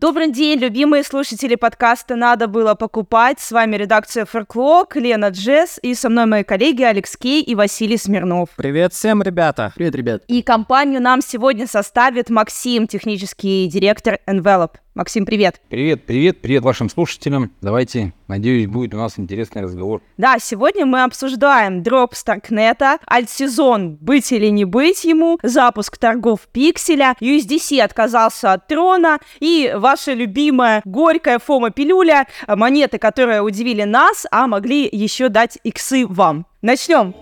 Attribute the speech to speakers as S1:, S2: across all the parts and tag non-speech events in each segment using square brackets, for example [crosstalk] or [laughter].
S1: Добрый день, любимые слушатели подкаста «Надо было покупать». С вами редакция Ферклок, Лена Джесс и со мной мои коллеги Алекс Кей и Василий Смирнов.
S2: Привет всем, ребята.
S3: Привет, ребят.
S1: И компанию нам сегодня составит Максим, технический директор Envelope. Максим, привет.
S4: Привет, привет, привет вашим слушателям. Давайте, надеюсь, будет у нас интересный разговор.
S1: Да, сегодня мы обсуждаем дроп Старкнета, альтсезон быть или не быть ему, запуск торгов пикселя, USDC отказался от трона и ваша любимая горькая фома-пилюля, монеты, которые удивили нас, а могли еще дать иксы вам. Начнем.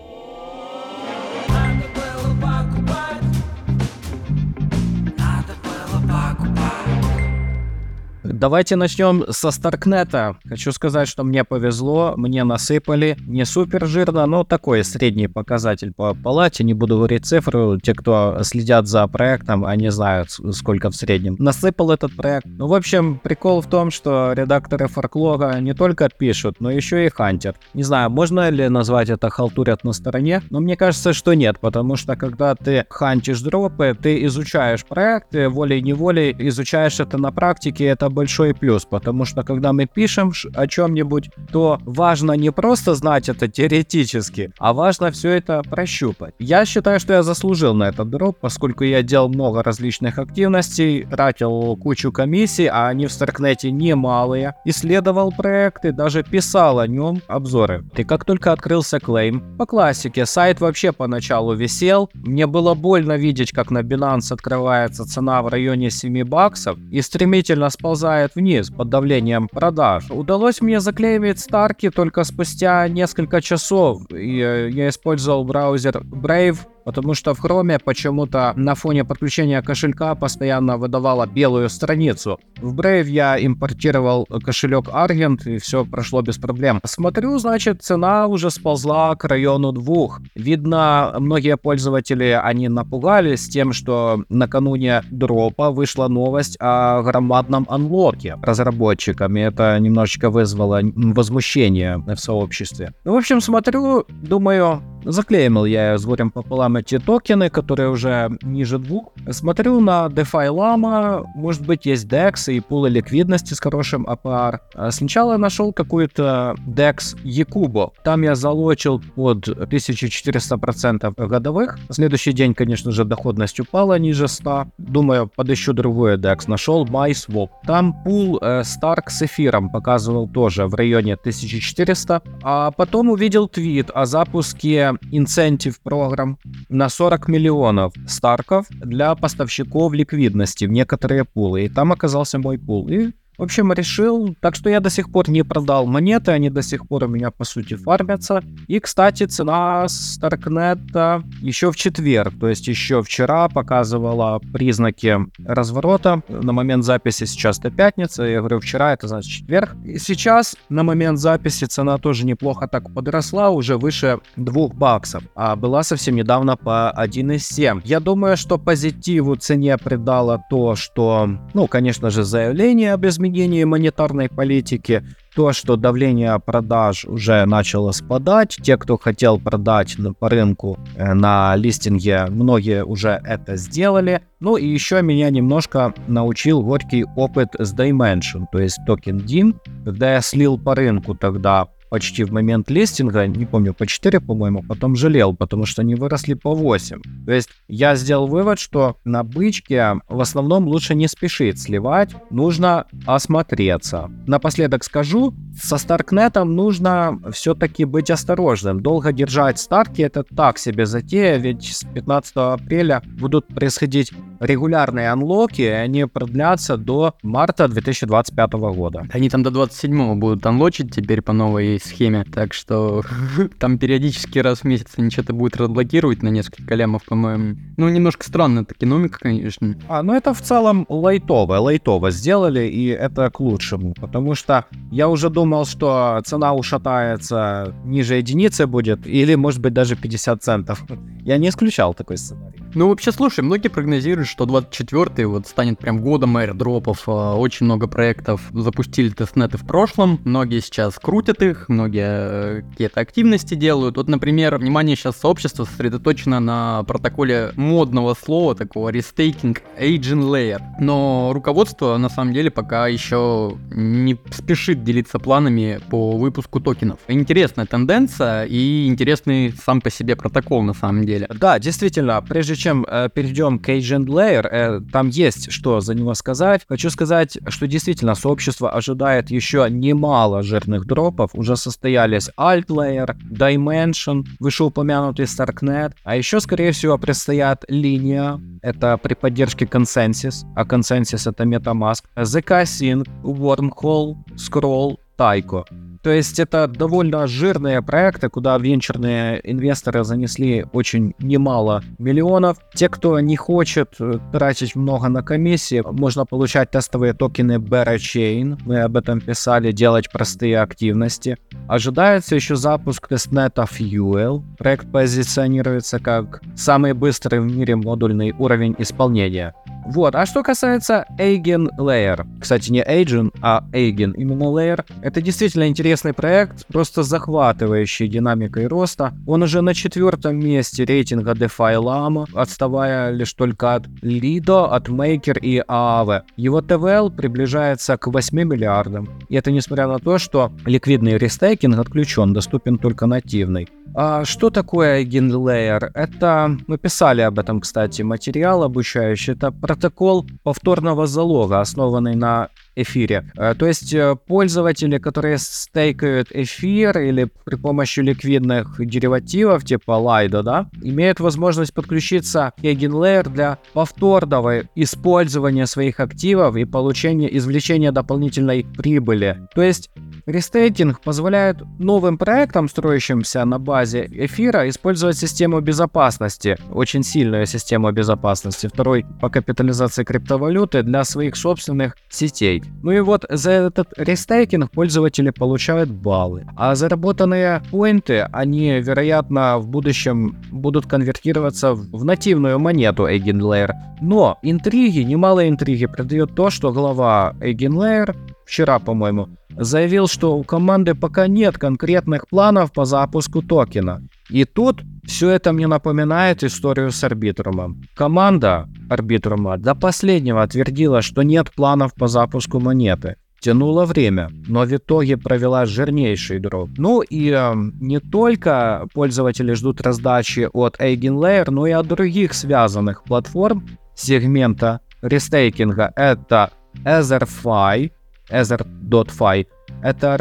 S2: Давайте начнем со Старкнета. Хочу сказать, что мне повезло, мне насыпали. Не супер жирно, но такой средний показатель по палате. Не буду говорить цифру. Те, кто следят за проектом, они знают, сколько в среднем. Насыпал этот проект. Ну, в общем, прикол в том, что редакторы форклора не только пишут, но еще и хантер. Не знаю, можно ли назвать это халтурят на стороне, но мне кажется, что нет, потому что когда ты хантишь дропы, ты изучаешь проекты, волей-неволей изучаешь это на практике, это большой плюс, потому что когда мы пишем о чем-нибудь, то важно не просто знать это теоретически, а важно все это прощупать. Я считаю, что я заслужил на этот дроп, поскольку я делал много различных активностей, тратил кучу комиссий, а они в Старкнете немалые, исследовал проекты, даже писал о нем обзоры. И как только открылся клейм, по классике, сайт вообще поначалу висел, мне было больно видеть, как на Binance открывается цена в районе 7 баксов и стремительно сползает сползает вниз под давлением продаж. Удалось мне заклеймить Старки только спустя несколько часов, и э, я использовал браузер Brave потому что в Chrome почему-то на фоне подключения кошелька постоянно выдавала белую страницу. В Brave я импортировал кошелек Argent, и все прошло без проблем. Смотрю, значит, цена уже сползла к району двух. Видно, многие пользователи, они напугались тем, что накануне дропа вышла новость о громадном анлоке разработчиками. Это немножечко вызвало возмущение в сообществе. Ну, в общем, смотрю, думаю, Заклеймил я с горем пополам эти токены, которые уже ниже двух. Смотрю на DeFi Lama, может быть есть DEX и пулы ликвидности с хорошим APR. А сначала нашел какую-то DEX Yakubo. Там я залочил под 1400% годовых. В следующий день, конечно же, доходность упала ниже 100. Думаю, подыщу другой DEX. Нашел MySwap. Там пул э, Stark с эфиром показывал тоже в районе 1400. А потом увидел твит о запуске инцентив программ на 40 миллионов старков для поставщиков ликвидности в некоторые пулы. И там оказался мой пул. И в общем, решил, так что я до сих пор не продал монеты, они до сих пор у меня, по сути, фармятся. И, кстати, цена Старкнета еще в четверг, то есть еще вчера показывала признаки разворота. На момент записи сейчас это пятница, я говорю, вчера это значит четверг. И сейчас на момент записи цена тоже неплохо так подросла, уже выше 2 баксов, а была совсем недавно по 1,7. Я думаю, что позитиву цене придало то, что, ну, конечно же, заявление об изменении изменении монетарной политики, то, что давление продаж уже начало спадать. Те, кто хотел продать по рынку э, на листинге, многие уже это сделали. Ну и еще меня немножко научил горький опыт с Dimension, то есть токен DIM, когда я слил по рынку тогда почти в момент листинга, не помню, по 4, по-моему, потом жалел, потому что они выросли по 8. То есть я сделал вывод, что на бычке в основном лучше не спешить сливать, нужно осмотреться. Напоследок скажу, со Старкнетом нужно все-таки быть осторожным. Долго держать старки это так себе затея, ведь с 15 апреля будут происходить регулярные анлоки, и они продлятся до марта 2025 года.
S3: Они там до 27 будут анлочить теперь по новой схеме, так что [laughs] там периодически раз в месяц они что-то будут разблокировать на несколько лямов, по-моему. Ну, немножко странно, это экономика, конечно.
S2: А, ну это в целом лайтово, лайтово сделали, и это к лучшему, потому что я уже думал, что цена ушатается ниже единицы будет, или, может быть, даже 50 центов. [laughs] Я не исключал такой сценарий.
S3: Ну, вообще, слушай, многие прогнозируют, что 24-й вот станет прям годом airdropов. А, Очень много проектов запустили тестнеты в прошлом, многие сейчас крутят их, многие э, какие-то активности делают. Вот, например, внимание сейчас сообщества сосредоточено на протоколе модного слова, такого restaking EigenLayer. Но руководство, на самом деле, пока еще не спешит делиться планами по выпуску токенов. Интересная тенденция и интересный сам по себе протокол, на самом деле.
S2: Да, действительно, прежде чем э, перейдем к Agent Layer, э, там есть что за него сказать. Хочу сказать, что действительно сообщество ожидает еще немало жирных дропов. Уже состоялись Alt Layer, Dimension, вышеупомянутый Starknet, а еще, скорее всего, предстоят линия. Это при поддержке Consensus, а Consensus это MetaMask, ZK Sync, Wormhole, Scroll, Taiko. То есть это довольно жирные проекты, куда венчурные инвесторы занесли очень немало миллионов. Те, кто не хочет э, тратить много на комиссии, можно получать тестовые токены Barachain. Мы об этом писали, делать простые активности. Ожидается еще запуск тестнета Fuel. Проект позиционируется как самый быстрый в мире модульный уровень исполнения. Вот, а что касается Eigen Layer, кстати, не Agent, а Eigen, именно Layer, это действительно интересный проект, просто захватывающий динамикой роста. Он уже на четвертом месте рейтинга DeFi Llama, отставая лишь только от Lido, от Maker и Aave. Его TVL приближается к 8 миллиардам. И это несмотря на то, что ликвидный рестейкинг отключен, доступен только нативный. А что такое Eigen Layer? Это, мы писали об этом, кстати, материал обучающий. Это протокол повторного залога, основанный на эфире. Э, То есть э, пользователи, которые стейкают эфир или при помощи ликвидных деривативов типа Lido, да, имеют возможность подключиться к EigenLayer для повторного использования своих активов и получения, извлечения дополнительной прибыли. То есть Рестейкинг позволяет новым проектам, строящимся на базе эфира, использовать систему безопасности, очень сильную систему безопасности, второй по капитализации криптовалюты для своих собственных сетей. Ну и вот за этот рестейкинг пользователи получают баллы, а заработанные поинты, они, вероятно, в будущем будут конвертироваться в нативную монету EigenLayer. Но интриги, немало интриги придает то, что глава EigenLayer вчера, по-моему, заявил, что у команды пока нет конкретных планов по запуску токена. И тут все это мне напоминает историю с Арбитрумом. Команда Арбитрума до последнего твердила, что нет планов по запуску монеты. Тянуло время, но в итоге провела жирнейший дроп. Ну и э, не только пользователи ждут раздачи от EigenLayer, но и от других связанных платформ сегмента рестейкинга. Это EtherFi, Ether.fi. Это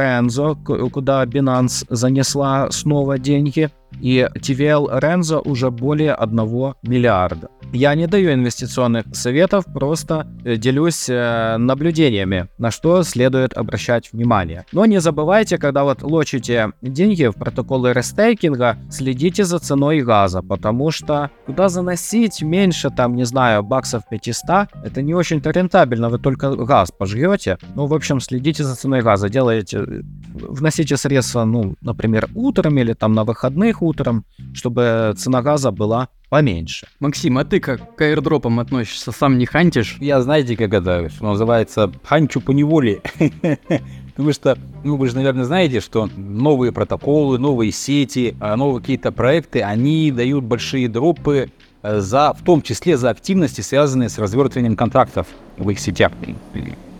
S2: к- куда Binance занесла снова деньги. И TVL Renzo уже более 1 миллиарда. Я не даю инвестиционных советов, просто э, делюсь э, наблюдениями, на что следует обращать внимание. Но не забывайте, когда вот лочите деньги в протоколы рестейкинга, следите за ценой газа, потому что куда заносить меньше, там, не знаю, баксов 500, это не очень-то рентабельно, вы только газ пожрете. Ну, в общем, следите за ценой газа, делаете, вносите средства, ну, например, утром или там на выходных утром, чтобы цена газа была поменьше.
S3: Максим, а ты как к аирдропам относишься? Сам не хантишь?
S4: Я знаете, как это, что называется, ханчу по неволе. [laughs] Потому что, ну, вы же, наверное, знаете, что новые протоколы, новые сети, а, новые какие-то проекты, они дают большие дропы э, за, в том числе за активности, связанные с развертыванием контрактов в их сетях.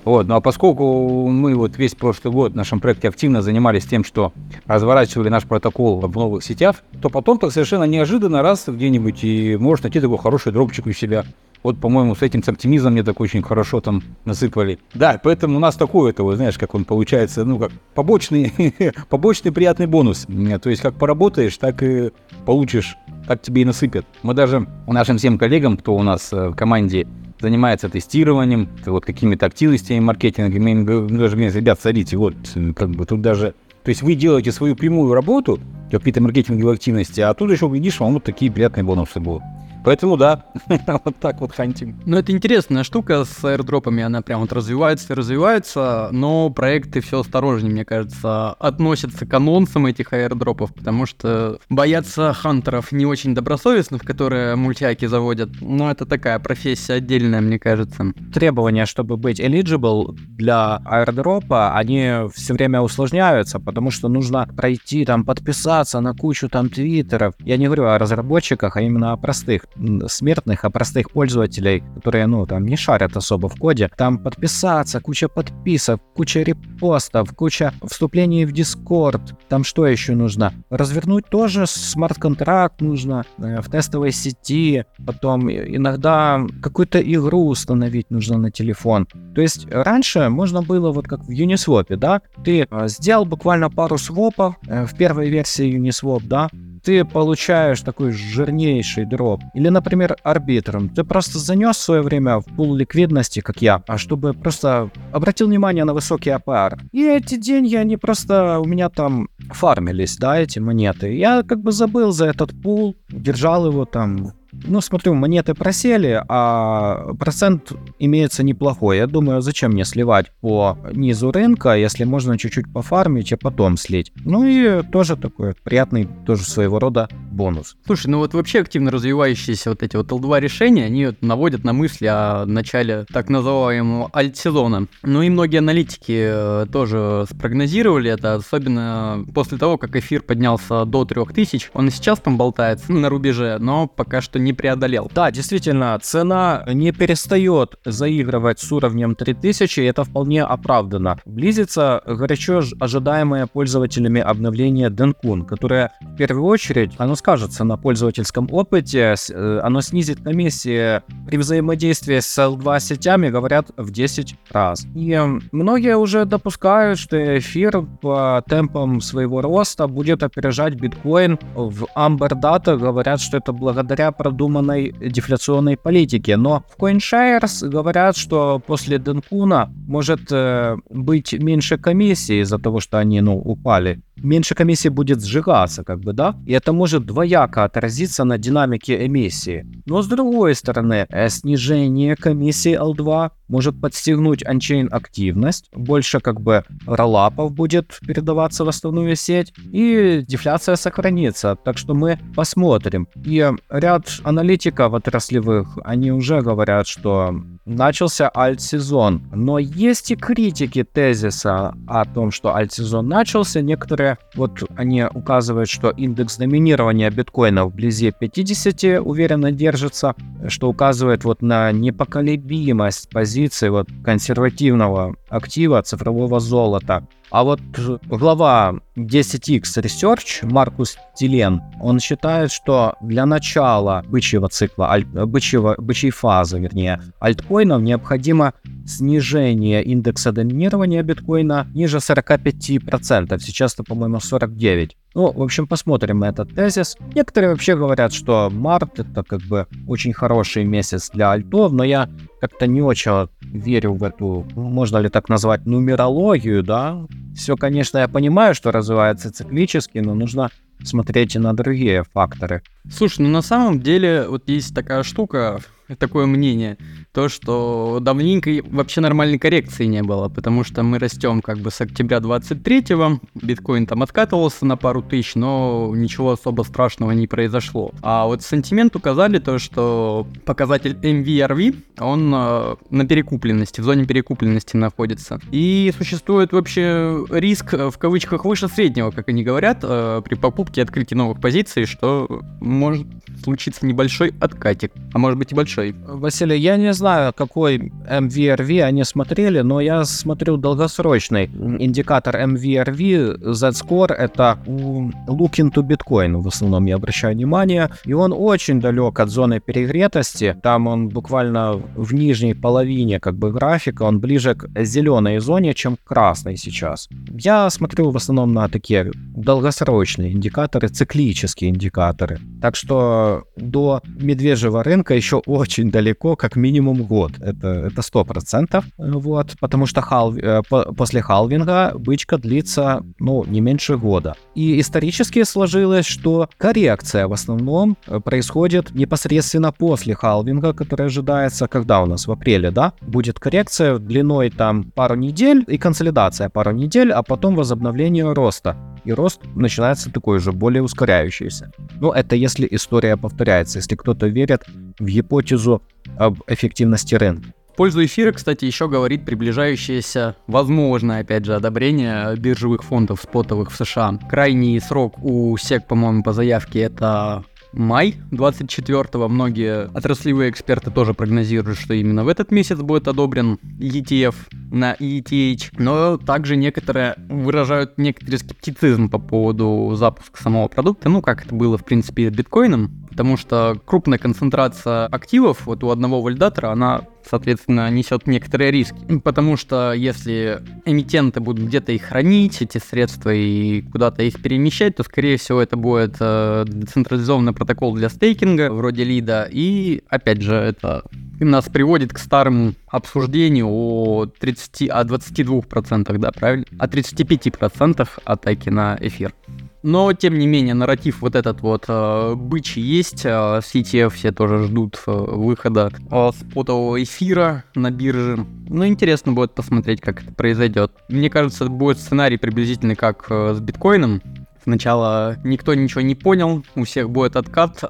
S4: Вот, ну а поскольку мы вот весь прошлый год в нашем проекте активно занимались тем, что разворачивали наш протокол в новых сетях, то потом так совершенно неожиданно раз где-нибудь и можешь найти такой хороший дропчик у себя. Вот, по-моему, с этим с оптимизмом мне так очень хорошо там насыпали. Да, поэтому у нас такой это, вот, знаешь, как он получается, ну, как побочный, [laughs] побочный приятный бонус. Э, То есть, как поработаешь, так и получишь, так тебе и насыпят. Мы даже нашим всем коллегам, кто у нас э, в команде занимается тестированием, вот какими-то активностями маркетинга, говорим, даже ребят, садите, вот, э, как бы тут даже... То есть вы делаете свою прямую работу, какие-то маркетинговые активности, а тут еще, видишь, вам вот такие приятные бонусы будут. Поэтому да, [laughs] вот так вот хантим.
S3: Ну, это интересная штука с аирдропами, она прям вот развивается и развивается, но проекты все осторожнее, мне кажется, относятся к анонсам этих аирдропов, потому что боятся хантеров не очень добросовестных, которые мультяки заводят, но это такая профессия отдельная, мне кажется.
S2: Требования, чтобы быть eligible для аирдропа, они все время усложняются, потому что нужно пройти там, подписаться на кучу там твиттеров. Я не говорю о разработчиках, а именно о простых смертных, о простых пользователей, которые, ну, там не шарят особо в коде. Там подписаться, куча подписок, куча репостов, куча вступлений в Discord. Там что еще нужно? Развернуть тоже смарт-контракт нужно э, в тестовой сети. Потом иногда какую-то игру установить нужно на телефон. То есть раньше можно было вот как в Uniswap, да? Ты э, сделал буквально пару свопов э, в первой версии Uniswap, да? Ты получаешь такой жирнейший дроп. Или, например, арбитром. Ты просто занес в свое время в пул ликвидности, как я, а чтобы просто обратил внимание на высокий APR. И эти деньги, они просто у меня там фармились, да, эти монеты. Я как бы забыл за этот пул, держал его там ну, смотрю, монеты просели, а процент имеется неплохой. Я думаю, зачем мне сливать по низу рынка, если можно чуть-чуть пофармить, а потом слить. Ну и тоже такой приятный, тоже своего рода бонус.
S3: Слушай, ну вот вообще активно развивающиеся вот эти вот L2 решения, они вот наводят на мысли о начале так называемого альт-сезона. Ну и многие аналитики э, тоже спрогнозировали это, особенно после того, как эфир поднялся до 3000. Он и сейчас там болтается на рубеже, но пока что не преодолел.
S2: Да, действительно, цена не перестает заигрывать с уровнем 3000, и это вполне оправдано. Близится горячо ожидаемое пользователями обновление Denkun, которое в первую очередь, оно скажется на пользовательском опыте, э, оно снизит комиссии при взаимодействии с L2 сетями, говорят, в 10 раз. И многие уже допускают, что эфир по темпам своего роста будет опережать биткоин. В Amber Data говорят, что это благодаря продуманной дефляционной политике. Но в CoinShares говорят, что после Денкуна может э, быть меньше комиссии из-за того, что они ну, упали меньше комиссии будет сжигаться, как бы, да? И это может двояко отразиться на динамике эмиссии. Но с другой стороны, э, снижение комиссии L2 может подстегнуть анчейн активность, больше как бы роллапов будет передаваться в основную сеть, и дефляция сохранится. Так что мы посмотрим. И ряд аналитиков отраслевых, они уже говорят, что начался альт-сезон. Но есть и критики тезиса о том, что альт-сезон начался. Некоторые, вот они указывают, что индекс доминирования биткоина вблизи 50 уверенно держится, что указывает вот на непоколебимость позиции вот консервативного актива цифрового золота. А вот глава 10x Research Маркус Тилен, он считает, что для начала бычьего цикла, аль, бычьего, бычьей фазы, вернее, альткоинов необходимо снижение индекса доминирования биткоина ниже 45%. Сейчас это, по-моему, 49%. Ну, в общем, посмотрим этот тезис. Некоторые вообще говорят, что март это как бы очень хороший месяц для альтов, но я как-то не очень верю в эту, можно ли так назвать, нумерологию, да. Все, конечно, я понимаю, что развивается циклически, но нужно смотреть и на другие факторы.
S3: Слушай, ну на самом деле вот есть такая штука, такое мнение, то, что давненько вообще нормальной коррекции не было, потому что мы растем как бы с октября 23-го, биткоин там откатывался на пару тысяч, но ничего особо страшного не произошло. А вот сантимент указали то, что показатель MVRV, он э, на перекупленности, в зоне перекупленности находится. И существует вообще риск, э, в кавычках, выше среднего, как они говорят, э, при покупке и открытии новых позиций, что может случиться небольшой откатик, а может быть и большой.
S2: Василий, я не знаю, какой MVRV они смотрели, но я смотрю долгосрочный индикатор MVRV, Z-Score, это look into Bitcoin, в основном я обращаю внимание, и он очень далек от зоны перегретости, там он буквально в нижней половине как бы графика, он ближе к зеленой зоне, чем к красной сейчас. Я смотрю в основном на такие долгосрочные индикаторы, циклические индикаторы. Так что до медвежьего рынка еще очень далеко, как минимум год. Это, это 100%. Вот, потому что хал, э, после халвинга бычка длится, ну, не меньше года. И исторически сложилось, что коррекция в основном э, происходит непосредственно после халвинга, который ожидается, когда у нас в апреле, да, будет коррекция длиной там пару недель и консолидация пару недель, а потом возобновление роста и рост начинается такой же, более ускоряющийся. Но это если история повторяется, если кто-то верит в гипотезу об эффективности рынка.
S3: Пользу эфира, кстати, еще говорит приближающееся возможное, опять же, одобрение биржевых фондов спотовых в США. Крайний срок у СЕК, по-моему, по заявке это май 24-го. Многие отраслевые эксперты тоже прогнозируют, что именно в этот месяц будет одобрен ETF на ETH. Но также некоторые выражают некоторый скептицизм по поводу запуска самого продукта, ну, как это было, в принципе, биткоином, потому что крупная концентрация активов вот у одного валидатора, она соответственно, несет некоторые риски. Потому что если эмитенты будут где-то их хранить, эти средства, и куда-то их перемещать, то, скорее всего, это будет э, децентрализованный протокол для стейкинга, вроде лида. И, опять же, это нас приводит к старому обсуждению о 30, о 22%, да, правильно? О 35% атаки на эфир. Но, тем не менее, нарратив вот этот вот э, бычий есть. Э, все тоже ждут э, выхода э, спотового эфира на бирже. Ну, интересно будет посмотреть, как это произойдет. Мне кажется, будет сценарий приблизительно как э, с биткоином. Сначала никто ничего не понял, у всех будет откат э,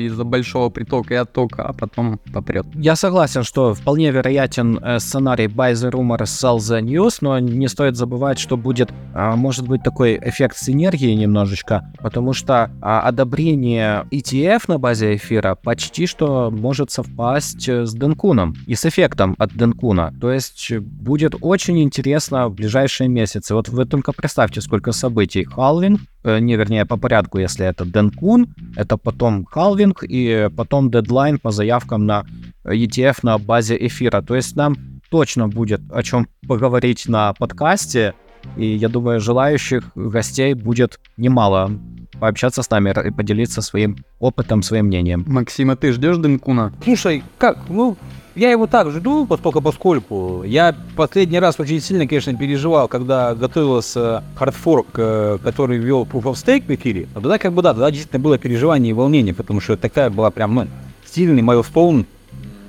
S3: из-за большого притока и оттока, а потом попрет.
S2: Я согласен, что вполне вероятен э, сценарий buy the rumor, sell the news, но не стоит забывать, что будет, э, может быть, такой эффект синергии немножечко, потому что э, одобрение ETF на базе эфира почти что может совпасть э, с Денкуном и с эффектом от Денкуна. То есть будет очень интересно в ближайшие месяцы. Вот вы только представьте, сколько событий. Халвин, Э, не, вернее, по порядку, если это Денкун, это потом халвинг и потом дедлайн по заявкам на ETF на базе эфира. То есть нам точно будет о чем поговорить на подкасте, и я думаю, желающих гостей будет немало пообщаться с нами и поделиться своим опытом, своим мнением.
S3: Максима, ты ждешь Денкуна?
S4: Слушай, как, ну, я его так жду, поскольку поскольку. Я последний раз очень сильно, конечно, переживал, когда готовился хардфорк, э, который ввел Proof of Stake в эфире. Но тогда как бы да, тогда действительно было переживание и волнение, потому что такая была прям, ну, сильный майлстоун,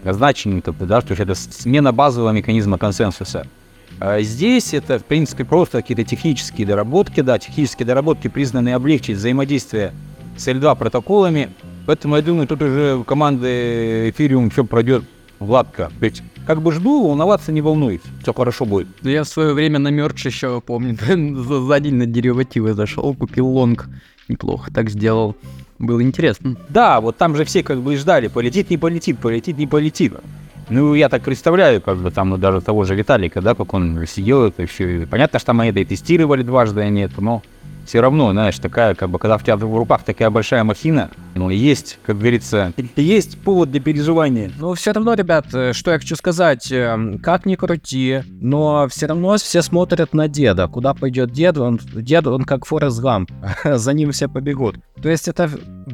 S4: значение, да, что это смена базового механизма консенсуса. А здесь это, в принципе, просто какие-то технические доработки, да, технические доработки, признанные облегчить взаимодействие с L2 протоколами. Поэтому я думаю, тут уже команды Ethereum все пройдет гладко. Ведь как бы жду, волноваться не волнует. Все хорошо будет.
S3: Да я в свое время на мерч еще, помню, [laughs] за, за день на деривативы зашел, купил лонг. Неплохо так сделал. Было интересно.
S4: Да, вот там же все как бы ждали, полетит, не полетит, полетит, не полетит. Ну, я так представляю, как бы там ну, даже того же Виталика, да, как он сидел это все. Понятно, что они это и тестировали дважды, а нет, но все равно, знаешь, такая, как бы, когда в тебя в руках такая большая махина, ну, есть, как говорится, есть повод для переживания.
S2: Ну, все равно, ребят, э, что я хочу сказать, эм, как ни крути, но все равно все смотрят на деда. Куда пойдет дед, он, дед, он как Форест Гамп, [laughs] за ним все побегут. То есть это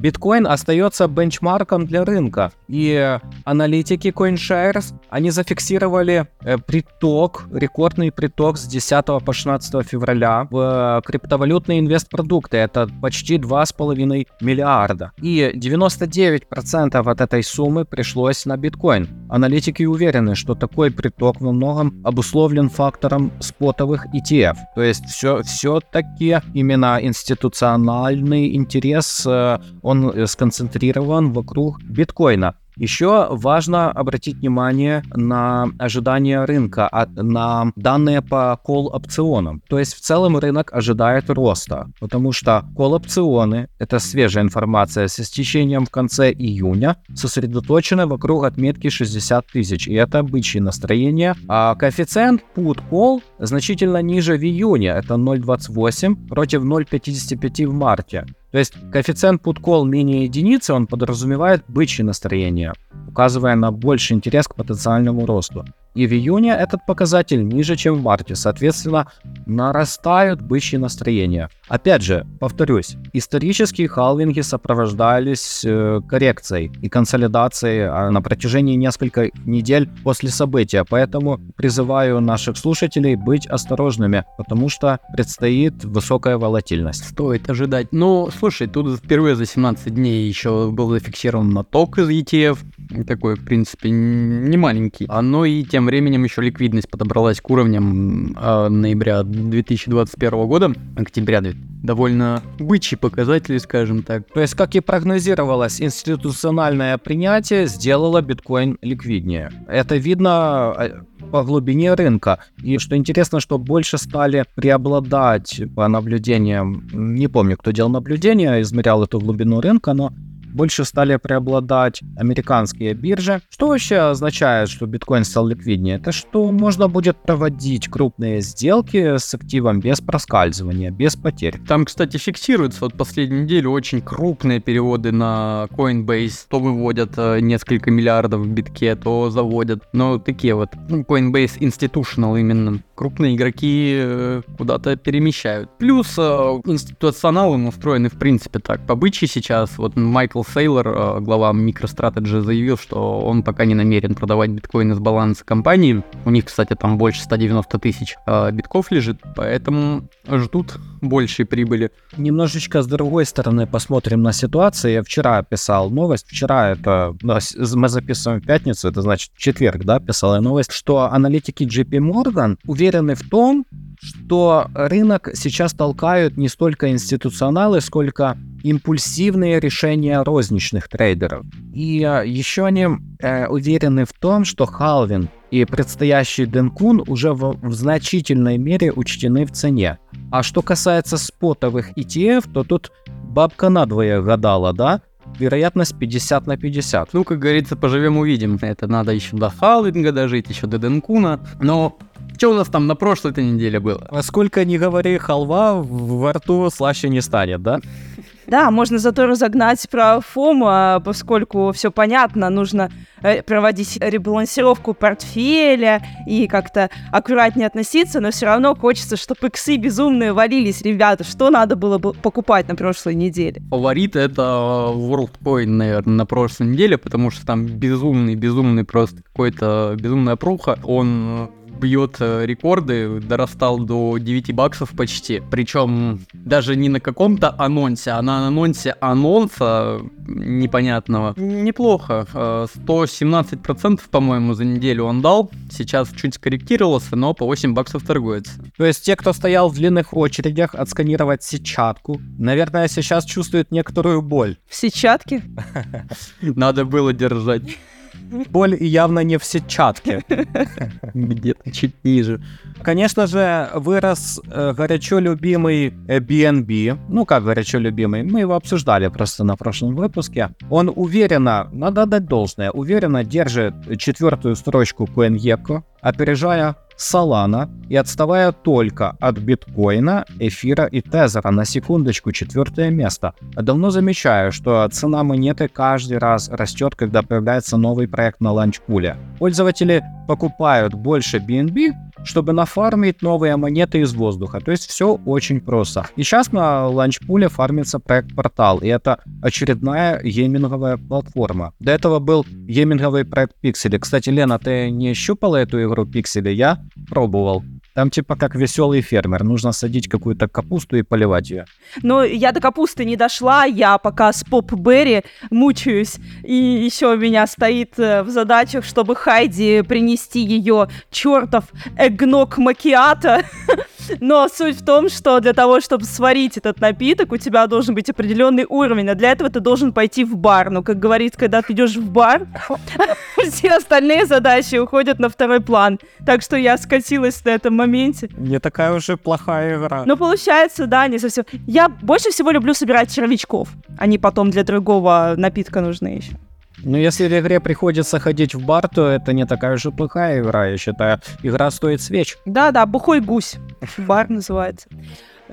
S2: биткоин остается бенчмарком для рынка. И аналитики CoinShares, они зафиксировали э, приток, рекордный приток с 10 по 16 февраля в э, криптовалютные инвестпродукты. Это почти 2,5 миллиарда. И 99% от этой суммы пришлось на биткоин. Аналитики уверены, что такой приток во многом обусловлен фактором спотовых ETF. То есть все, все-таки именно институциональный интерес, э, он сконцентрирован вокруг биткоина. Еще важно обратить внимание на ожидания рынка, а, на данные по кол-опционам. То есть в целом рынок ожидает роста, потому что кол-опционы — это свежая информация с истечением в конце июня, сосредоточены вокруг отметки 60 тысяч, и это бычье настроение. А коэффициент put-call значительно ниже в июне, это 0,28 против 0,55 в марте. То есть коэффициент put-call менее единицы, он подразумевает бычье настроение, указывая на больший интерес к потенциальному росту. И в июне этот показатель ниже, чем в марте. Соответственно, нарастают бычьи настроения. Опять же, повторюсь, исторические халвинги сопровождались э, коррекцией и консолидацией а, на протяжении нескольких недель после события, поэтому призываю наших слушателей быть осторожными, потому что предстоит высокая волатильность.
S3: Стоит ожидать. Ну, слушай, тут впервые за 17 дней еще был зафиксирован наток из ETF, такой, в принципе, не маленький. А, но и тем временем еще ликвидность подобралась к уровням э, ноября 2021 года, октября довольно бычьи показатели, скажем так.
S2: То есть, как и прогнозировалось, институциональное принятие сделало биткоин ликвиднее. Это видно э, по глубине рынка. И что интересно, что больше стали преобладать по наблюдениям, не помню, кто делал наблюдение, измерял эту глубину рынка, но больше стали преобладать американские биржи. Что вообще означает, что биткоин стал ликвиднее? Это что можно будет проводить крупные сделки с активом без проскальзывания, без потерь.
S3: Там, кстати, фиксируется вот последнюю неделю очень крупные переводы на Coinbase. То выводят э, несколько миллиардов в битке, то заводят. Но такие вот ну, Coinbase Institutional именно. Крупные игроки э, куда-то перемещают. Плюс э, институционалы настроены в принципе так. По сейчас. Вот Майкл Сейлор, э, глава MicroStrategy, заявил, что он пока не намерен продавать биткоины с баланса компании. У них, кстати, там больше 190 тысяч э, битков лежит, поэтому ждут большей прибыли.
S2: Немножечко с другой стороны посмотрим на ситуацию. Я вчера писал новость. Вчера это... Мы записываем в пятницу, это значит четверг, да, писал я новость, что аналитики JP Morgan уверены в том, что рынок сейчас толкают не столько институционалы, сколько импульсивные решения розничных трейдеров. И а, еще они э, уверены в том, что Халвин и предстоящий Денкун уже в, в значительной мере учтены в цене. А что касается спотовых ETF, то тут бабка надвое гадала, да? вероятность 50 на 50.
S3: Ну, как говорится, поживем увидим. Это надо еще до Халвинга дожить, еще до Денкуна. Но что у нас там на прошлой этой неделе было?
S2: Сколько не говори, халва во рту слаще не станет, да?
S1: Да, можно зато разогнать про ФОМа, поскольку все понятно, нужно э, проводить ребалансировку портфеля и как-то аккуратнее относиться, но все равно хочется, чтобы иксы безумные валились, ребята. Что надо было бы покупать на прошлой неделе?
S3: Фаворит это WorldCoin, наверное, на прошлой неделе, потому что там безумный, безумный просто какой-то безумная пруха. Он бьет э, рекорды, дорастал до 9 баксов почти. Причем даже не на каком-то анонсе, а на анонсе анонса непонятного. Неплохо. 117% э, по-моему, за неделю он дал. Сейчас чуть скорректировался, но по 8 баксов торгуется.
S2: То есть те, кто стоял в длинных очередях отсканировать сетчатку, наверное, сейчас чувствуют некоторую боль.
S1: В сетчатке? [laughs]
S3: Надо было держать.
S2: Боль явно не в сетчатке. [laughs]
S3: Где-то чуть ниже.
S2: Конечно же, вырос э, горячо любимый BNB. Ну, как горячо любимый? Мы его обсуждали просто на прошлом выпуске. Он уверенно, надо дать должное, уверенно держит четвертую строчку CoinGecko, опережая Solana и отставая только от биткоина, эфира и тезера на секундочку четвертое место. Давно замечаю, что цена монеты каждый раз растет, когда появляется новый проект на ланчпуле. Пользователи покупают больше BNB, чтобы нафармить новые монеты из воздуха. То есть все очень просто. И сейчас на ланчпуле фармится проект Портал, и это очередная гейминговая платформа. До этого был гейминговый проект Пиксели. Кстати, Лена, ты не щупала эту игру Пиксели? Я пробовал. Там типа как веселый фермер. Нужно садить какую-то капусту и поливать ее.
S1: Но я до капусты не дошла. Я пока с Поп Берри мучаюсь. И еще у меня стоит э, в задачах, чтобы Хайди принести ее чертов эгнок макиата. [laughs] Но суть в том, что для того, чтобы сварить этот напиток, у тебя должен быть определенный уровень, а для этого ты должен пойти в бар. Но, как говорится, когда ты идешь в бар, [laughs] все остальные задачи уходят на второй план. Так что я скатилась на этом моменте.
S2: Не такая уже плохая игра.
S1: Ну, получается, да, не совсем. Я больше всего люблю собирать червячков. Они потом для другого напитка нужны еще.
S2: Ну, если в игре приходится ходить в бар, то это не такая уж и плохая игра, я считаю. Игра стоит свеч.
S1: Да-да, бухой гусь. [laughs] Бар называется.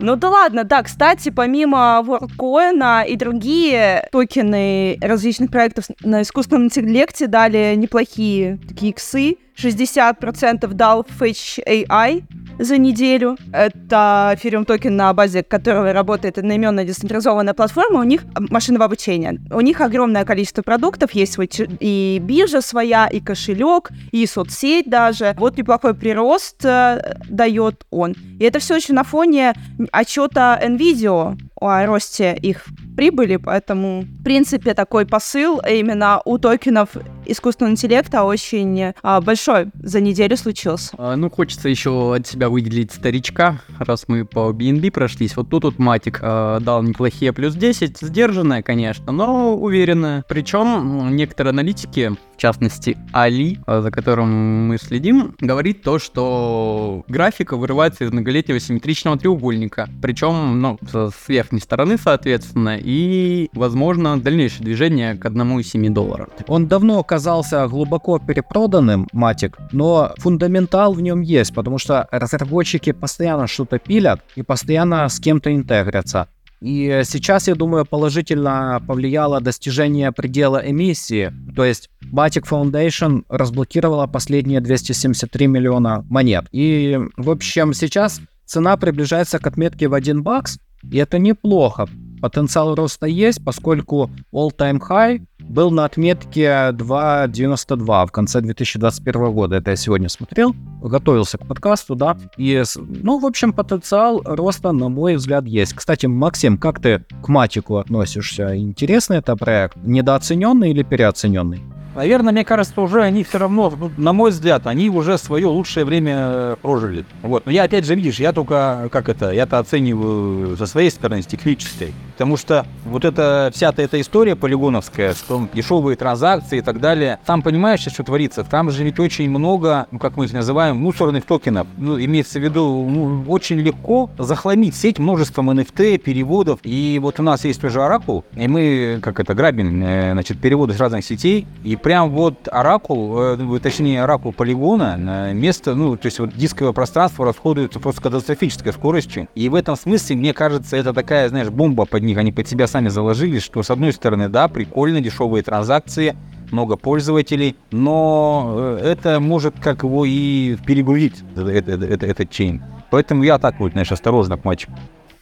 S1: Ну да ладно, да, кстати, помимо WorldCoin и другие токены различных проектов на искусственном интеллекте дали неплохие такие иксы. 60% дал Fetch AI за неделю. Это эфириум токен, на базе которого работает одноименная децентрализованная платформа. У них машинного обучения. У них огромное количество продуктов. Есть и биржа своя, и кошелек, и соцсеть даже. Вот неплохой прирост э, дает он. И это все еще на фоне отчета NVIDIA о росте их прибыли, поэтому, в принципе, такой посыл именно у токенов искусственного интеллекта очень а, большой за неделю случился.
S3: А, ну, хочется еще от себя выделить старичка, раз мы по BNB прошлись. Вот тут вот Матик а, дал неплохие плюс 10, сдержанная, конечно, но уверенная. Причем некоторые аналитики частности Али, э, за которым мы следим, говорит то, что графика вырывается из многолетнего симметричного треугольника, причем ну, с верхней стороны, соответственно, и, возможно, дальнейшее движение к 1,7 доллара.
S2: Он давно оказался глубоко перепроданным, Матик, но фундаментал в нем есть, потому что разработчики постоянно что-то пилят и постоянно с кем-то интегрятся. И сейчас, я думаю, положительно повлияло достижение предела эмиссии. То есть Batic Foundation разблокировала последние 273 миллиона монет. И, в общем, сейчас цена приближается к отметке в 1 бакс, и это неплохо. Потенциал роста есть, поскольку all-time high был на отметке 2.92 в конце 2021 года. Это я сегодня смотрел, готовился к подкасту, да. И, ну, в общем, потенциал роста, на мой взгляд, есть. Кстати, Максим, как ты к матику относишься? Интересный это проект? Недооцененный или переоцененный?
S4: Наверное, мне кажется, уже они все равно, ну, на мой взгляд, они уже свое лучшее время э, прожили. Вот. Но я опять же, видишь, я только, как это, я-то оцениваю со своей стороны, с технической. Потому что вот эта вся эта история полигоновская, что дешевые транзакции и так далее, там понимаешь, что творится? Там же ведь очень много, ну, как мы их называем, мусорных токенов. Ну, имеется в виду, ну, очень легко захламить сеть множеством NFT, переводов. И вот у нас есть тоже Oracle, и мы, как это, грабим, э, значит, переводы с разных сетей, и прям вот оракул, э, точнее оракул полигона, место, ну, то есть вот дисковое пространство расходуется просто катастрофической скоростью. И в этом смысле, мне кажется, это такая, знаешь, бомба под них, они под себя сами заложили, что с одной стороны, да, прикольно, дешевые транзакции, много пользователей, но э, это может как его и перегрузить, этот, этот, этот чейн. Поэтому я так вот, знаешь, осторожно к матчу.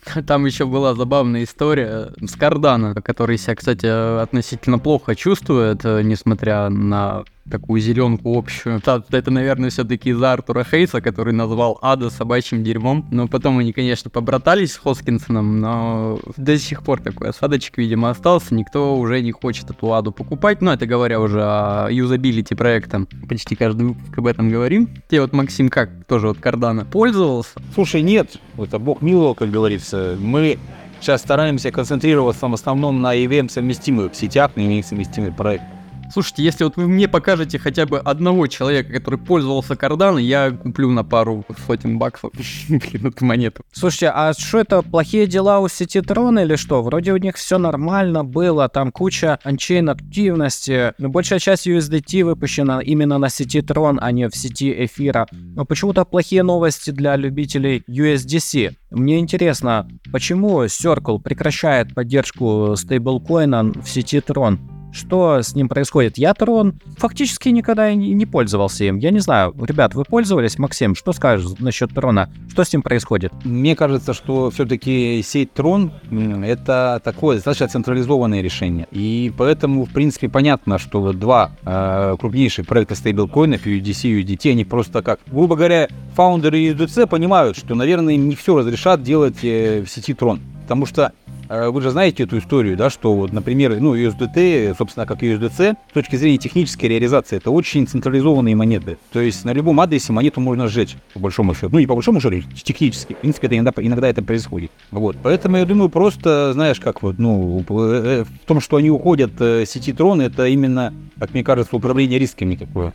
S4: [laughs]
S3: Там еще была забавная история с Кардана, который себя, кстати, относительно плохо чувствует, э, несмотря на такую зеленку общую. Это, наверное, все-таки из-за Артура Хейса, который назвал Ада собачьим дерьмом. Но потом они, конечно, побратались с Хоскинсоном, но до сих пор такой осадочек, видимо, остался. Никто уже не хочет эту Аду покупать. Но это говоря уже о юзабилити проекта. Почти каждый выпуск об этом говорим. Те вот Максим как тоже вот Кардана пользовался?
S4: Слушай, нет. Это бог милого, как говорится. Мы сейчас стараемся концентрироваться в основном на EVM совместимых сетях, на EVM совместимых проектах.
S3: Слушайте, если вот вы мне покажете хотя бы одного человека, который пользовался карданой, я куплю на пару сотен баксов [laughs] эту монету.
S2: Слушайте, а что это, плохие дела у сети Трон или что? Вроде у них все нормально было, там куча анчейн активности, но большая часть USDT выпущена именно на сети Трон, а не в сети эфира. Но почему-то плохие новости для любителей USDC. Мне интересно, почему Circle прекращает поддержку стейблкоина в сети Трон? Что с ним происходит? Я Трон фактически никогда не пользовался им. Я не знаю, ребят, вы пользовались? Максим, что скажешь насчет Трона? Что с ним происходит?
S4: Мне кажется, что все-таки сеть Трон это такое достаточно централизованное решение. И поэтому, в принципе, понятно, что два э, крупнейших проекта стейблкоинов, UDC и UDT, они просто как, грубо говоря, фаундеры UDC понимают, что, наверное, им не все разрешат делать э, в сети Трон. Потому что вы же знаете эту историю, да, что вот, например, ну, USDT, собственно, как USDC, с точки зрения технической реализации, это очень централизованные монеты. То есть на любом адресе монету можно сжечь, по большому счету. Ну, не по большому счету, технически. В принципе, это иногда, иногда это происходит. Вот. Поэтому я думаю, просто, знаешь, как вот, ну, э, в том, что они уходят э, сети Трон, это именно, как мне кажется, управление рисками такое.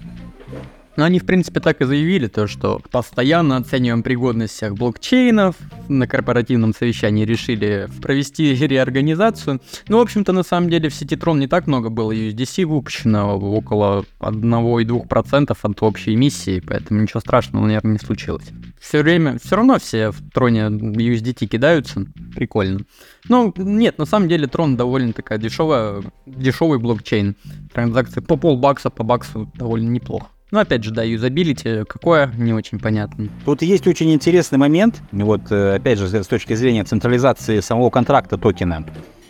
S3: Но они, в принципе, так и заявили, то, что постоянно оцениваем пригодность всех блокчейнов, на корпоративном совещании решили провести реорганизацию. Ну, в общем-то, на самом деле в сети Трон не так много было USDC выпущено, около 1,2% от общей эмиссии, поэтому ничего страшного, наверное, не случилось. Все время, все равно все в Троне USDT кидаются, прикольно. Ну, нет, на самом деле Tron довольно такая дешевая, дешевый блокчейн. Транзакции по полбакса, по баксу довольно неплохо. Ну, опять же, да, юзабилити какое, не очень понятно.
S4: Тут есть очень интересный момент, вот э, опять же, с точки зрения централизации самого контракта токена.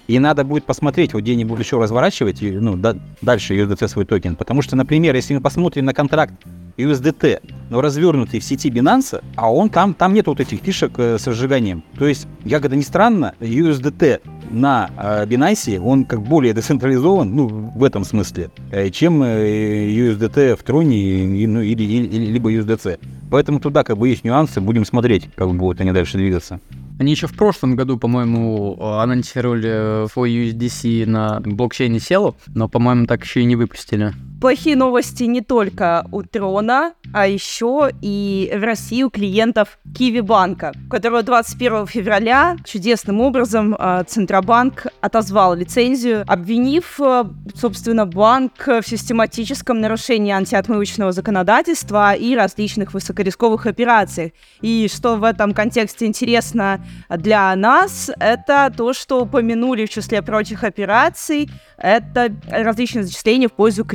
S4: И надо будет посмотреть, вот где они будут еще разворачивать, ну, да, дальше USDT свой токен. Потому что, например, если мы посмотрим на контракт USDT, но развернутый в сети Binance, а он там, там нет вот этих фишек э, с разжиганием. То есть, как ни странно, USDT на э, Binance, он как более децентрализован, ну, в этом смысле, э, чем э, USDT в Троне ну, или, или, либо USDC. Поэтому туда как бы есть нюансы, будем смотреть, как будут они дальше двигаться.
S3: Они еще в прошлом году, по-моему, анонсировали свой USDC на блокчейне Селу, но, по-моему, так еще и не выпустили
S1: плохие новости не только у Трона, а еще и в России у клиентов Киви Банка, которого 21 февраля чудесным образом а, Центробанк отозвал лицензию, обвинив, а, собственно, банк в систематическом нарушении антиотмывочного законодательства и различных высокорисковых операциях. И что в этом контексте интересно для нас, это то, что упомянули в числе прочих операций, это различные зачисления в пользу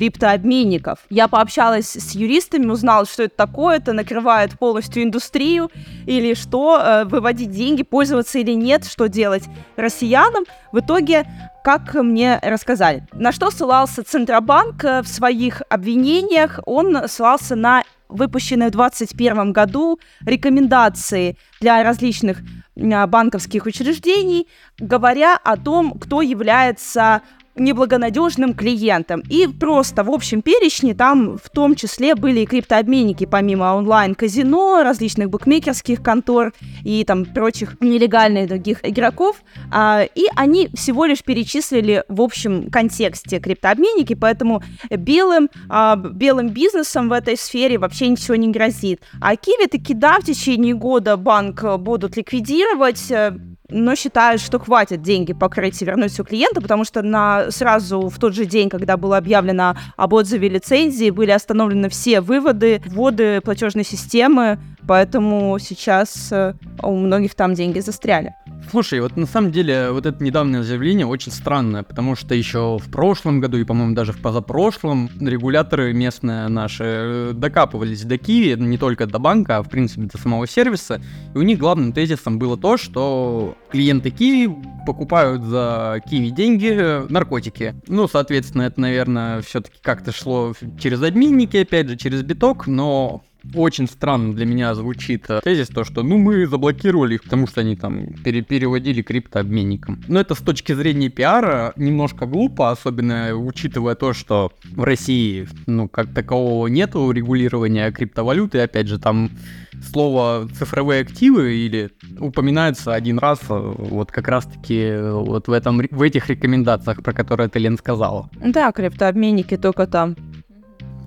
S1: криптообменников. Я пообщалась с юристами, узнала, что это такое, это накрывает полностью индустрию, или что, э, выводить деньги, пользоваться или нет, что делать россиянам. В итоге как мне рассказали. На что ссылался Центробанк э, в своих обвинениях? Он ссылался на выпущенные в 2021 году рекомендации для различных э, банковских учреждений, говоря о том, кто является неблагонадежным клиентам. И просто в общем перечне там в том числе были и криптообменники, помимо онлайн-казино, различных букмекерских контор и там прочих нелегальных других игроков. А, и они всего лишь перечислили в общем контексте криптообменники, поэтому белым, а, белым бизнесом в этой сфере вообще ничего не грозит. А Киви таки да, в течение года банк будут ликвидировать, э, но считают, что хватит деньги покрыть и вернуть все клиента, потому что на, сразу в тот же день, когда было объявлено об отзыве лицензии, были остановлены все выводы, вводы платежной системы, поэтому сейчас э, у многих там деньги застряли.
S3: Слушай, вот на самом деле вот это недавнее заявление очень странное, потому что еще в прошлом году и, по-моему, даже в позапрошлом регуляторы местные наши э, докапывались до Киви, не только до банка, а в принципе до самого сервиса. И у них главным тезисом было то, что клиенты Киви покупают за Киви деньги э, наркотики. Ну, соответственно, это, наверное, все-таки как-то шло через обменники, опять же, через биток, но очень странно для меня звучит э, тезис, то, что ну мы заблокировали их, потому что они там пере переводили криптообменникам. Но это с точки зрения пиара немножко глупо, особенно учитывая то, что в России, ну, как такового нету регулирования криптовалюты, опять же, там слово цифровые активы или упоминается один раз э, вот как раз-таки э, вот в этом в этих рекомендациях, про которые ты, Лен, сказала.
S1: Да, криптообменники только там.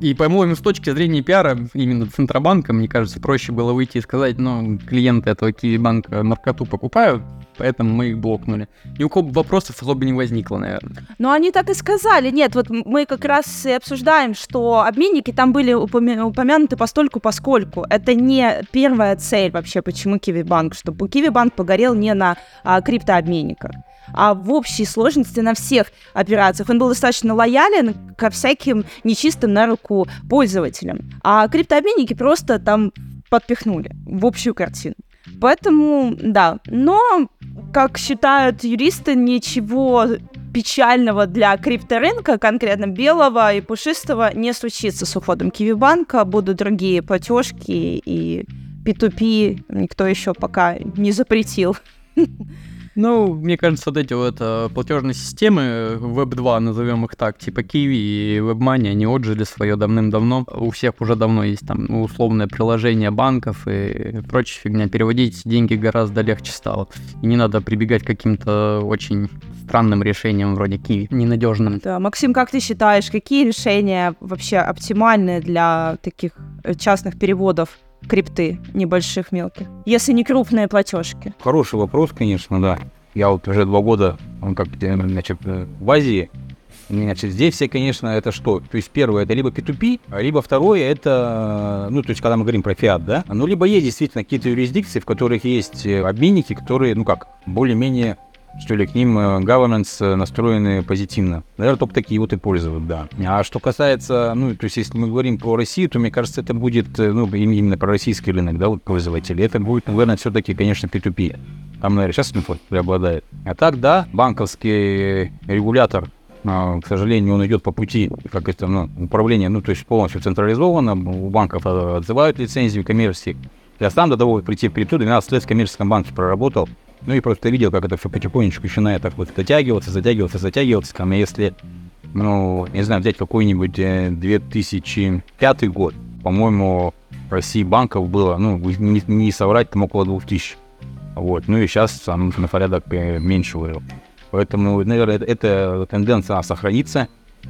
S3: И, по-моему, с точки зрения пиара, именно Центробанка, мне кажется, проще было выйти и сказать, ну, клиенты этого Киви-банка наркоту покупают, поэтому мы их блокнули. Ни у кого вопросов особо не возникло, наверное.
S1: Но они так и сказали. Нет, вот мы как раз и обсуждаем, что обменники там были упомя- упомянуты постольку поскольку. Это не первая цель вообще, почему Киви-банк, чтобы Киви-банк погорел не на а, криптообменниках а в общей сложности на всех операциях. Он был достаточно лоялен ко всяким нечистым на руку пользователям. А криптообменники просто там подпихнули в общую картину. Поэтому, да. Но, как считают юристы, ничего печального для крипторынка, конкретно белого и пушистого, не случится с уходом Киви-банка. Будут другие платежки и P2P никто еще пока не запретил. [laughs]
S3: Ну, мне кажется, вот эти вот э, платежные системы, Web2, назовем их так, типа Kiwi и WebMoney, они отжили свое давным-давно. У всех уже давно есть там условное приложение банков и прочая фигня. Переводить деньги гораздо легче стало. И не надо прибегать к каким-то очень странным решениям вроде Kiwi, ненадежным.
S1: Да, Максим, как ты считаешь, какие решения вообще оптимальные для таких э, частных переводов? Крипты небольших, мелких, если не крупные платежки?
S4: Хороший вопрос, конечно, да. Я вот уже два года, он как, значит, в Азии, Значит, здесь все, конечно, это что? То есть первое, это либо P2P, либо второе, это, ну, то есть когда мы говорим про фиат, да, ну, либо есть действительно какие-то юрисдикции, в которых есть обменники, которые, ну как, более-менее что ли, к ним э, governance э, настроены позитивно. Наверное, только такие вот и пользуют, да. А что касается, ну, то есть, если мы говорим про Россию, то, мне кажется, это будет, э, ну, именно про российский рынок, да, вот пользователи. Это будет, наверное, все-таки, конечно, P2P. Там, наверное, сейчас инфо преобладает. А так, да, банковский регулятор к сожалению, он идет по пути, как это, ну, управление, ну, то есть полностью централизовано, у банков отзывают лицензии коммерции. Я сам до того, прийти в крипту, 12 лет в коммерческом банке проработал, ну и просто видел, как это все потихонечку начинает так вот затягиваться, затягиваться, затягиваться. Там, если, ну, не знаю, взять какой-нибудь 2005 э, год, по-моему, в России банков было, ну, не, не соврать, там около 2000. Вот, ну и сейчас там на порядок э, меньше вырыл. Поэтому, наверное, эта тенденция сохранится.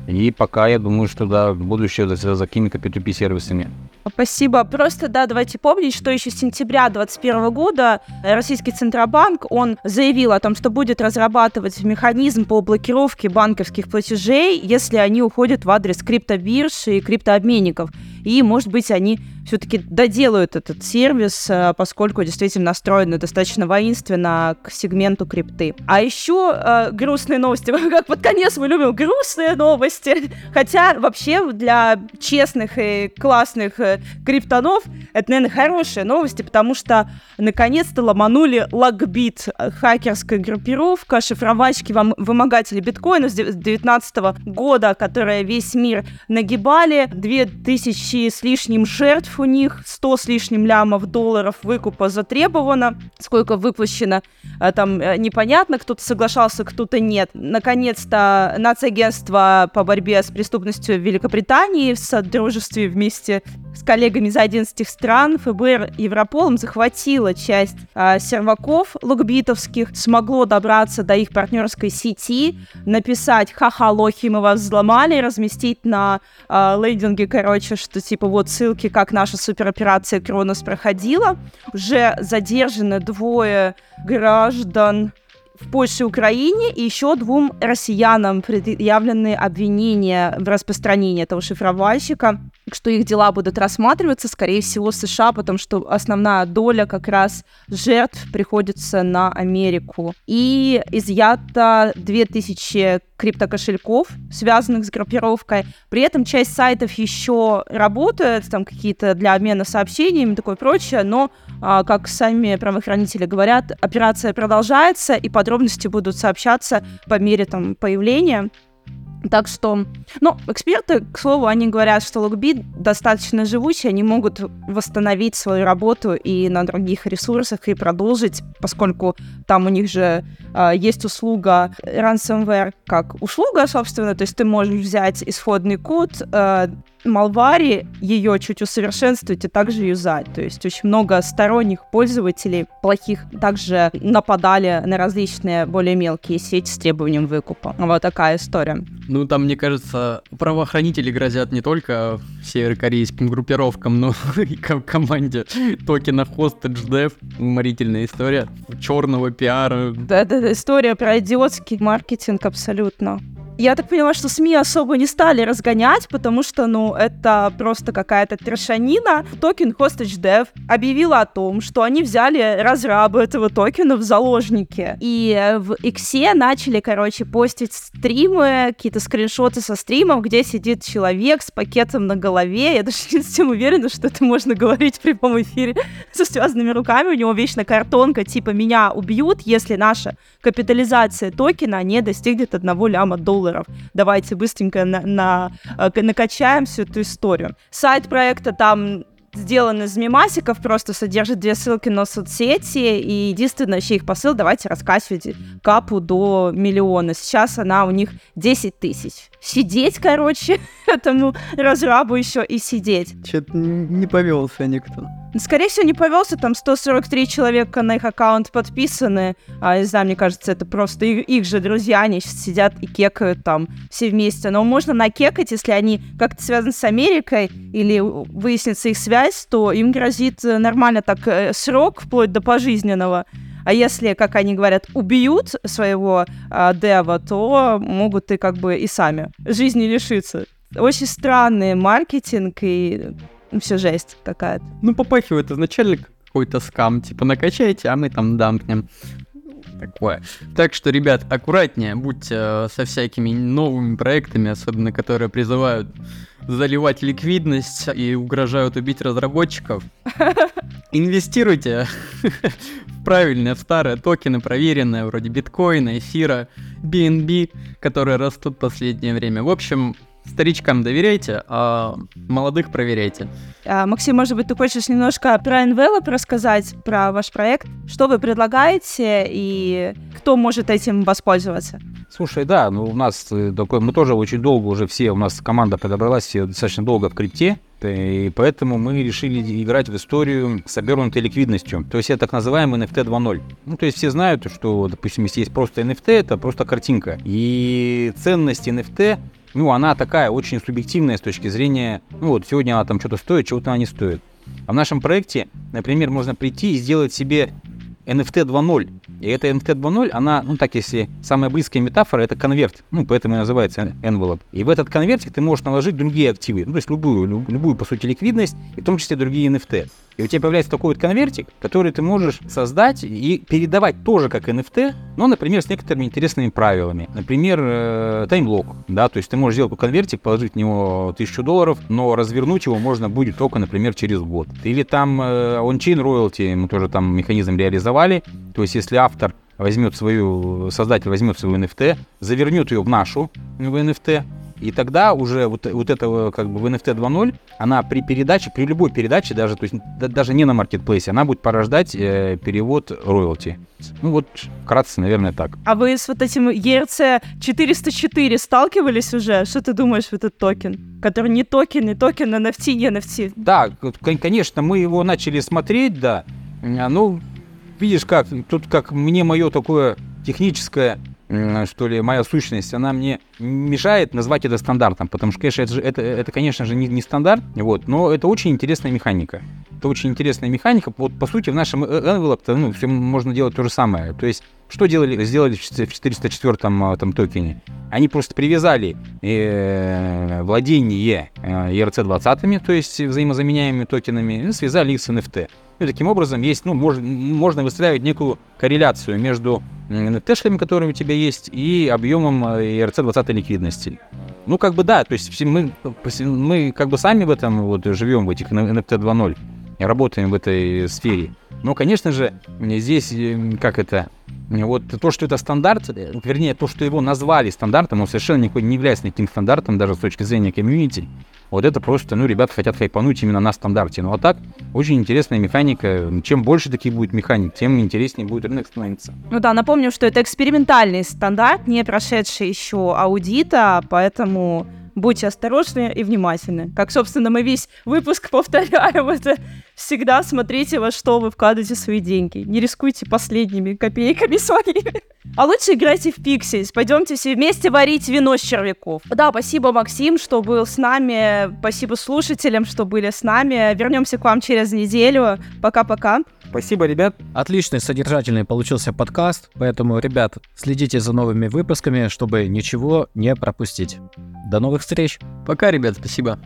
S4: И пока я думаю, что да, будущее за, за какими-то P2P сервисами.
S1: Спасибо. Просто, да, давайте помнить, что еще с сентября 2021 года Российский Центробанк, он заявил о том, что будет разрабатывать механизм по блокировке банковских платежей, если они уходят в адрес криптобирж и криптообменников. И, может быть, они все-таки доделают этот сервис, э, поскольку действительно настроены достаточно воинственно к сегменту крипты. А еще э, грустные новости. [laughs] Как под конец мы любим грустные новости. Хотя вообще для честных и классных э, криптонов это, наверное, хорошие новости, потому что наконец-то ломанули Логбит, хакерская группировка, шифровальщики, вымогатели биткоина с 2019 года, которая весь мир нагибали. 2000 с лишним жертв у них 100 с лишним лямов долларов выкупа затребовано, сколько выплачено, а, там э, непонятно, кто-то соглашался, кто-то нет. Наконец-то нацагентство по борьбе с преступностью Великобритании в содружестве вместе с коллегами из 11 стран ФБР Европолом захватило часть э, серваков логбитовских, смогло добраться до их партнерской сети, написать «Ха-ха, лохи, мы вас взломали», разместить на э, лейдинге, короче, что типа вот ссылки, как наша супероперация Кронос проходила. Уже задержаны двое граждан в Польше и Украине, и еще двум россиянам предъявлены обвинения в распространении этого шифровальщика, что их дела будут рассматриваться, скорее всего, в США, потому что основная доля как раз жертв приходится на Америку. И изъято 2000 криптокошельков, связанных с группировкой. При этом часть сайтов еще работает, там какие-то для обмена сообщениями и такое прочее, но, а, как сами правоохранители говорят, операция продолжается, и подробности будут сообщаться по мере там появления. Так что, ну, эксперты, к слову, они говорят, что Логбит достаточно живучий, они могут восстановить свою работу и на других ресурсах и продолжить, поскольку там у них же э, есть услуга ransomware как услуга, собственно, то есть ты можешь взять исходный код, э, Малвари ее чуть усовершенствовать и также юзать. То есть очень много сторонних пользователей плохих также нападали на различные более мелкие сети с требованием выкупа. Вот такая история.
S3: Ну, там, мне кажется, правоохранители грозят не только северокорейским группировкам, но [laughs] и команде токена Hostage Dev. Уморительная история черного пиара.
S1: Да, да, история про идиотский маркетинг абсолютно. Я так поняла, что СМИ особо не стали разгонять, потому что, ну, это просто какая-то трешанина. Токен Hostage Dev объявила о том, что они взяли разрабы этого токена в заложники. И в Иксе начали, короче, постить стримы, какие-то скриншоты со стримов, где сидит человек с пакетом на голове. Я даже [laughs] не совсем уверена, что это можно говорить в прямом эфире [laughs] со связанными руками. У него вечно картонка, типа, меня убьют, если наша капитализация токена не достигнет одного ляма долларов долларов. Давайте быстренько на, на, э, накачаем всю эту историю. Сайт проекта там сделан из мемасиков, просто содержит две ссылки на соцсети, и единственный вообще их посыл, давайте раскачивать капу до миллиона. Сейчас она у них 10 тысяч. Сидеть, короче, [laughs] этому разрабу еще и сидеть.
S3: Что-то не повелся никто.
S1: Скорее всего, не повелся, там 143 человека на их аккаунт подписаны. А, не знаю, мне кажется, это просто их, их же друзья, они сидят и кекают там все вместе. Но можно накекать, если они как-то связаны с Америкой или выяснится их связь, то им грозит э, нормально так э, срок, вплоть до пожизненного. А если, как они говорят, убьют своего э, дева, то могут и как бы и сами жизни лишиться. Очень странный маркетинг и все жесть какая-то.
S3: Ну, попахивает изначально какой-то скам, типа накачайте, а мы там дампнем. такое. Так что, ребят, аккуратнее, будьте э, со всякими новыми проектами, особенно которые призывают заливать ликвидность и угрожают убить разработчиков. [laughs] Инвестируйте [laughs] в правильные, в старые токены, проверенные, вроде биткоина, эфира, BNB, которые растут в последнее время. В общем, Старичкам доверяйте, а молодых проверяйте.
S1: А, Максим, может быть, ты хочешь немножко про Envelope рассказать, про ваш проект? Что вы предлагаете и кто может этим воспользоваться?
S4: Слушай, да, ну у нас э, такой, мы тоже очень долго уже все, у нас команда подобралась все достаточно долго в крипте, и поэтому мы решили играть в историю с обернутой ликвидностью. То есть это так называемый NFT 2.0. Ну, то есть все знают, что, допустим, если есть просто NFT, это просто картинка. И ценность NFT ну, она такая очень субъективная с точки зрения, ну вот, сегодня она там что-то стоит, чего-то она не стоит. А в нашем проекте, например, можно прийти и сделать себе NFT 2.0. И эта NFT 2.0, она, ну так если самая близкая метафора, это конверт. Ну, поэтому и называется envelope. И в этот конвертик ты можешь наложить другие активы. Ну, то есть любую, любую, по сути, ликвидность, и в том числе другие NFT. И у тебя появляется такой вот конвертик, который ты можешь создать и передавать тоже как NFT, но, например, с некоторыми интересными правилами. Например, э, таймлок, да, то есть ты можешь сделать конвертик, положить в него тысячу долларов, но развернуть его можно будет только, например, через год. Или там э, on-chain мы тоже там механизм реализовали, то есть если автор возьмет свою, создатель возьмет свою NFT, завернет ее в нашу в NFT, и тогда уже вот, вот это как бы в NFT 2.0, она при передаче, при любой передаче, даже, то есть да, даже не на маркетплейсе, она будет порождать э, перевод роялти. Ну вот, вкратце, наверное, так.
S1: А вы с вот этим ERC 404 сталкивались уже? Что ты думаешь в этот токен? Который не токен, не токен, NFT, не NFT.
S4: Да, конечно, мы его начали смотреть, да. А, ну, видишь как, тут как мне мое такое техническое что ли, моя сущность, она мне мешает назвать это стандартом, потому что, конечно, это, это, это конечно же, не, не стандарт, вот, но это очень интересная механика. Это очень интересная механика. Вот, по сути, в нашем envelope ну, все можно делать то же самое. То есть, что делали, сделали в 404 а, там, токене? Они просто привязали э, владение э, ERC-20, то есть взаимозаменяемыми токенами, и связали их с NFT. И таким образом есть, ну, мож, можно выстраивать некую корреляцию между тэшлями, которые у тебя есть, и объемом ERC-20 э, ликвидности. Ну, как бы да, то есть мы, мы как бы сами в этом вот живем, в этих NFT 2.0, и работаем в этой сфере. Но, конечно же, здесь, э, как это, вот то, что это стандарт, вернее, то, что его назвали стандартом, он совершенно никакой не является никаким стандартом, даже с точки зрения комьюнити. Вот это просто, ну, ребята хотят хайпануть именно на стандарте. Ну, а так, очень интересная механика. Чем больше таких будет механик, тем интереснее будет рынок становиться.
S1: Ну да, напомню, что это экспериментальный стандарт, не прошедший еще аудита, поэтому будьте осторожны и внимательны. Как, собственно, мы весь выпуск повторяем [laughs] это. Всегда смотрите, во что вы вкладываете свои деньги. Не рискуйте последними копейками своими. [laughs] А лучше играйте в Пиксельс. Пойдемте все вместе варить вино с червяков. Да, спасибо, Максим, что был с нами. Спасибо слушателям, что были с нами. Вернемся к вам через неделю. Пока-пока.
S4: Спасибо, ребят.
S2: Отличный, содержательный получился подкаст, поэтому, ребят, следите за новыми выпусками, чтобы ничего не пропустить. До новых встреч.
S3: Пока, ребят, спасибо.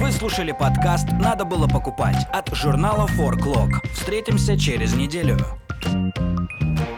S5: Вы слушали подкаст «Надо было покупать» от журнала Forklog. Встретимся через неделю. thank you